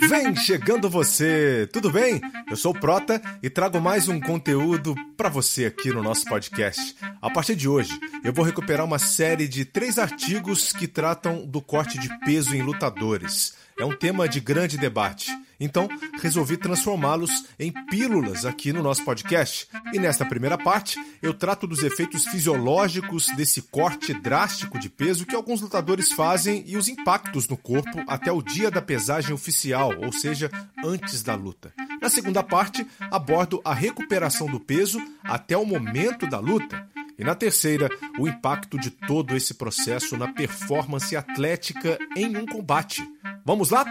Vem chegando você, tudo bem? Eu sou o Prota e trago mais um conteúdo para você aqui no nosso podcast. A partir de hoje, eu vou recuperar uma série de três artigos que tratam do corte de peso em lutadores. É um tema de grande debate. Então, resolvi transformá-los em pílulas aqui no nosso podcast. E nesta primeira parte, eu trato dos efeitos fisiológicos desse corte drástico de peso que alguns lutadores fazem e os impactos no corpo até o dia da pesagem oficial, ou seja, antes da luta. Na segunda parte, abordo a recuperação do peso até o momento da luta. E na terceira, o impacto de todo esse processo na performance atlética em um combate. Vamos lá?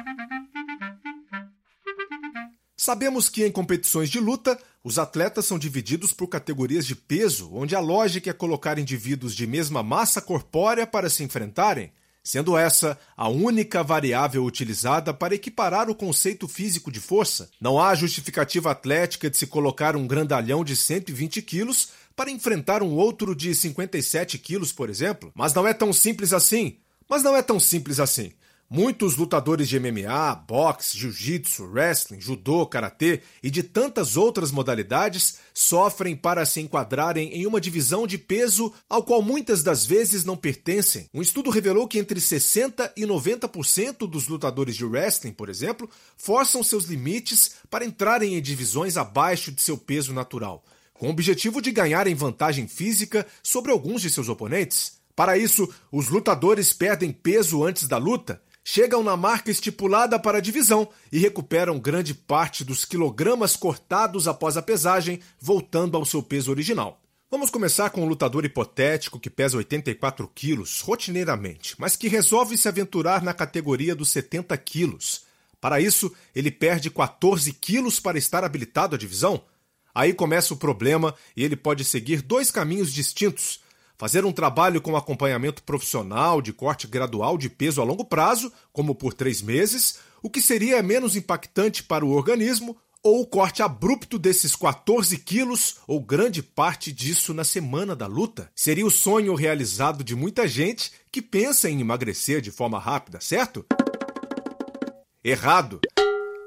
Sabemos que em competições de luta, os atletas são divididos por categorias de peso, onde a lógica é colocar indivíduos de mesma massa corpórea para se enfrentarem, sendo essa a única variável utilizada para equiparar o conceito físico de força. Não há justificativa atlética de se colocar um grandalhão de 120 quilos para enfrentar um outro de 57 quilos, por exemplo. Mas não é tão simples assim. Mas não é tão simples assim. Muitos lutadores de MMA, boxe, jiu-jitsu, wrestling, judô, karatê e de tantas outras modalidades sofrem para se enquadrarem em uma divisão de peso ao qual muitas das vezes não pertencem. Um estudo revelou que entre 60 e 90% dos lutadores de wrestling, por exemplo, forçam seus limites para entrarem em divisões abaixo de seu peso natural, com o objetivo de ganharem vantagem física sobre alguns de seus oponentes. Para isso, os lutadores perdem peso antes da luta chegam na marca estipulada para a divisão e recuperam grande parte dos quilogramas cortados após a pesagem, voltando ao seu peso original. Vamos começar com um lutador hipotético que pesa 84 quilos rotineiramente, mas que resolve se aventurar na categoria dos 70 quilos. Para isso, ele perde 14 quilos para estar habilitado à divisão. Aí começa o problema e ele pode seguir dois caminhos distintos fazer um trabalho com acompanhamento profissional de corte gradual de peso a longo prazo, como por três meses, o que seria menos impactante para o organismo, ou o corte abrupto desses 14 quilos, ou grande parte disso na semana da luta. Seria o sonho realizado de muita gente que pensa em emagrecer de forma rápida, certo? Errado!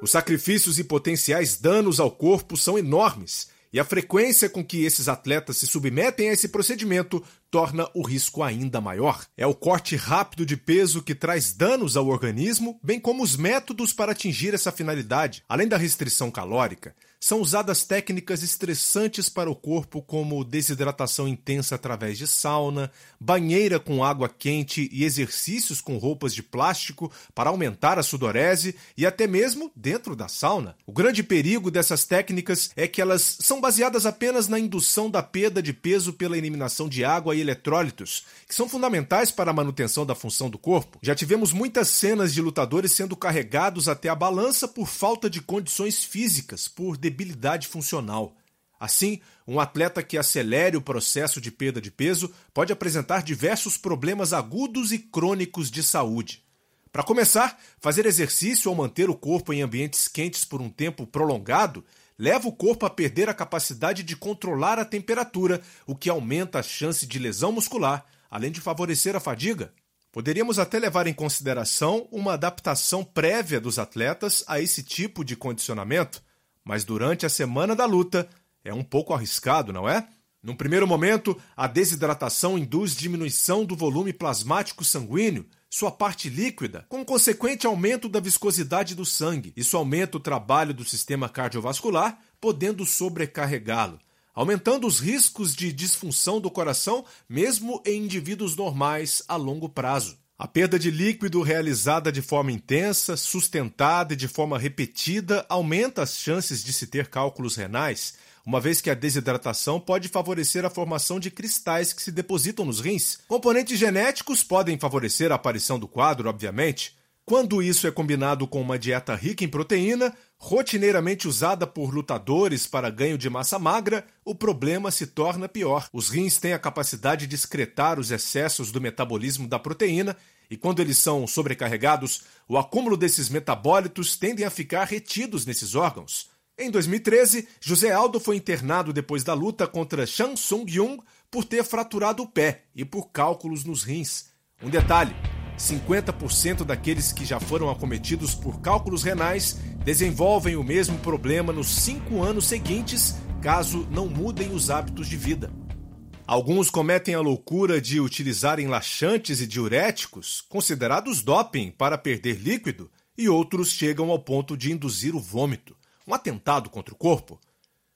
Os sacrifícios e potenciais danos ao corpo são enormes e a frequência com que esses atletas se submetem a esse procedimento torna o risco ainda maior. É o corte rápido de peso que traz danos ao organismo, bem como os métodos para atingir essa finalidade. Além da restrição calórica, são usadas técnicas estressantes para o corpo, como desidratação intensa através de sauna, banheira com água quente e exercícios com roupas de plástico para aumentar a sudorese e até mesmo dentro da sauna. O grande perigo dessas técnicas é que elas são baseadas apenas na indução da perda de peso pela eliminação de água e eletrólitos, que são fundamentais para a manutenção da função do corpo. Já tivemos muitas cenas de lutadores sendo carregados até a balança por falta de condições físicas, por debilidade funcional. Assim, um atleta que acelere o processo de perda de peso pode apresentar diversos problemas agudos e crônicos de saúde. Para começar, fazer exercício ou manter o corpo em ambientes quentes por um tempo prolongado leva o corpo a perder a capacidade de controlar a temperatura, o que aumenta a chance de lesão muscular, além de favorecer a fadiga. Poderíamos até levar em consideração uma adaptação prévia dos atletas a esse tipo de condicionamento, mas durante a semana da luta é um pouco arriscado, não é? Num primeiro momento, a desidratação induz diminuição do volume plasmático sanguíneo, sua parte líquida, com consequente aumento da viscosidade do sangue. Isso aumenta o trabalho do sistema cardiovascular, podendo sobrecarregá-lo, aumentando os riscos de disfunção do coração, mesmo em indivíduos normais a longo prazo. A perda de líquido realizada de forma intensa, sustentada e de forma repetida aumenta as chances de se ter cálculos renais, uma vez que a desidratação pode favorecer a formação de cristais que se depositam nos rins. Componentes genéticos podem favorecer a aparição do quadro, obviamente. Quando isso é combinado com uma dieta rica em proteína, rotineiramente usada por lutadores para ganho de massa magra, o problema se torna pior. Os rins têm a capacidade de excretar os excessos do metabolismo da proteína e quando eles são sobrecarregados, o acúmulo desses metabólitos tendem a ficar retidos nesses órgãos. Em 2013, José Aldo foi internado depois da luta contra Shang Tsung Jung por ter fraturado o pé e por cálculos nos rins. Um detalhe: 50% daqueles que já foram acometidos por cálculos renais desenvolvem o mesmo problema nos cinco anos seguintes, caso não mudem os hábitos de vida. Alguns cometem a loucura de utilizarem laxantes e diuréticos, considerados doping, para perder líquido, e outros chegam ao ponto de induzir o vômito, um atentado contra o corpo.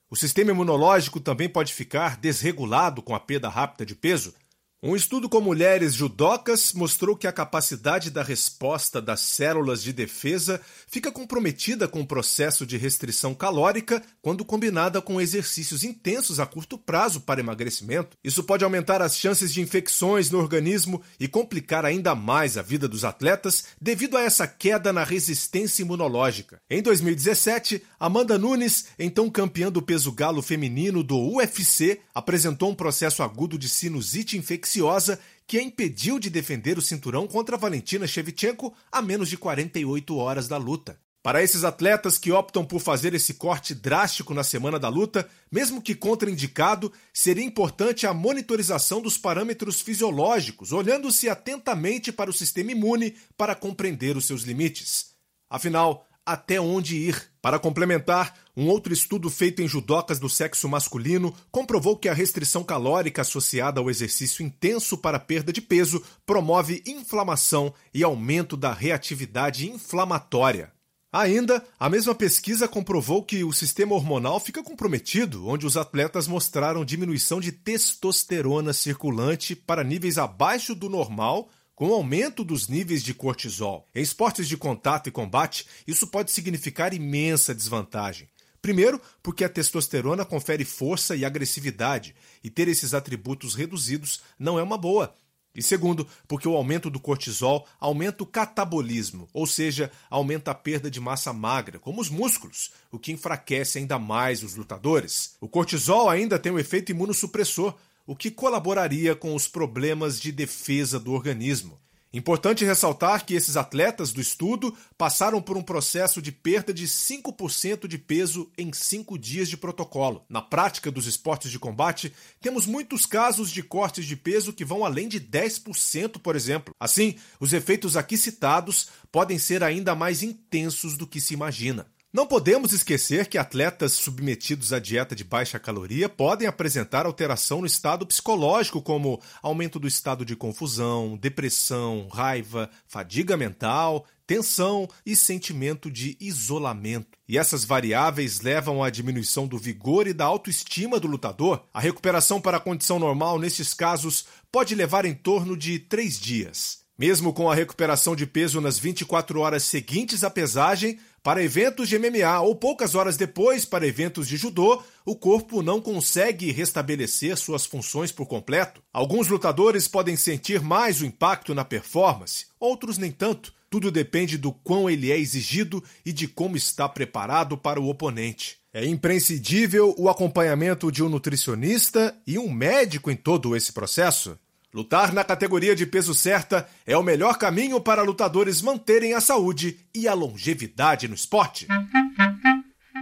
O sistema imunológico também pode ficar desregulado com a perda rápida de peso, um estudo com mulheres judocas mostrou que a capacidade da resposta das células de defesa fica comprometida com o processo de restrição calórica quando combinada com exercícios intensos a curto prazo para emagrecimento. Isso pode aumentar as chances de infecções no organismo e complicar ainda mais a vida dos atletas devido a essa queda na resistência imunológica. Em 2017, Amanda Nunes, então campeã do peso galo feminino do UFC, apresentou um processo agudo de sinusite infecciosa infecciosa que a impediu de defender o cinturão contra Valentina Shevchenko a menos de 48 horas da luta. Para esses atletas que optam por fazer esse corte drástico na semana da luta, mesmo que contraindicado, seria importante a monitorização dos parâmetros fisiológicos, olhando-se atentamente para o sistema imune para compreender os seus limites. Afinal, até onde ir. Para complementar, um outro estudo feito em judocas do sexo masculino comprovou que a restrição calórica associada ao exercício intenso para perda de peso promove inflamação e aumento da reatividade inflamatória. Ainda, a mesma pesquisa comprovou que o sistema hormonal fica comprometido, onde os atletas mostraram diminuição de testosterona circulante para níveis abaixo do normal com o aumento dos níveis de cortisol. Em esportes de contato e combate, isso pode significar imensa desvantagem. Primeiro, porque a testosterona confere força e agressividade, e ter esses atributos reduzidos não é uma boa. E segundo, porque o aumento do cortisol aumenta o catabolismo, ou seja, aumenta a perda de massa magra, como os músculos, o que enfraquece ainda mais os lutadores. O cortisol ainda tem um efeito imunossupressor, o que colaboraria com os problemas de defesa do organismo. Importante ressaltar que esses atletas do estudo passaram por um processo de perda de 5% de peso em 5 dias de protocolo. Na prática dos esportes de combate, temos muitos casos de cortes de peso que vão além de 10%, por exemplo. Assim, os efeitos aqui citados podem ser ainda mais intensos do que se imagina. Não podemos esquecer que atletas submetidos à dieta de baixa caloria podem apresentar alteração no estado psicológico, como aumento do estado de confusão, depressão, raiva, fadiga mental, tensão e sentimento de isolamento. E essas variáveis levam à diminuição do vigor e da autoestima do lutador. A recuperação para a condição normal, nesses casos, pode levar em torno de três dias. Mesmo com a recuperação de peso nas 24 horas seguintes à pesagem, para eventos de MMA ou poucas horas depois para eventos de judô, o corpo não consegue restabelecer suas funções por completo. Alguns lutadores podem sentir mais o impacto na performance, outros nem tanto. Tudo depende do quão ele é exigido e de como está preparado para o oponente. É imprescindível o acompanhamento de um nutricionista e um médico em todo esse processo. Lutar na categoria de peso certa é o melhor caminho para lutadores manterem a saúde e a longevidade no esporte.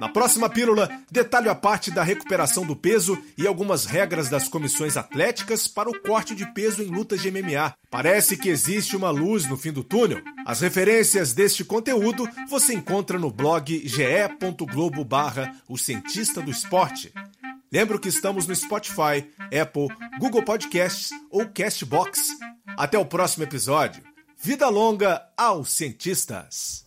Na próxima pílula, detalhe a parte da recuperação do peso e algumas regras das comissões atléticas para o corte de peso em lutas de MMA. Parece que existe uma luz no fim do túnel. As referências deste conteúdo você encontra no blog ge.globo barra o cientista do esporte. Lembro que estamos no Spotify, Apple, Google Podcasts ou Castbox. Até o próximo episódio. Vida longa aos cientistas!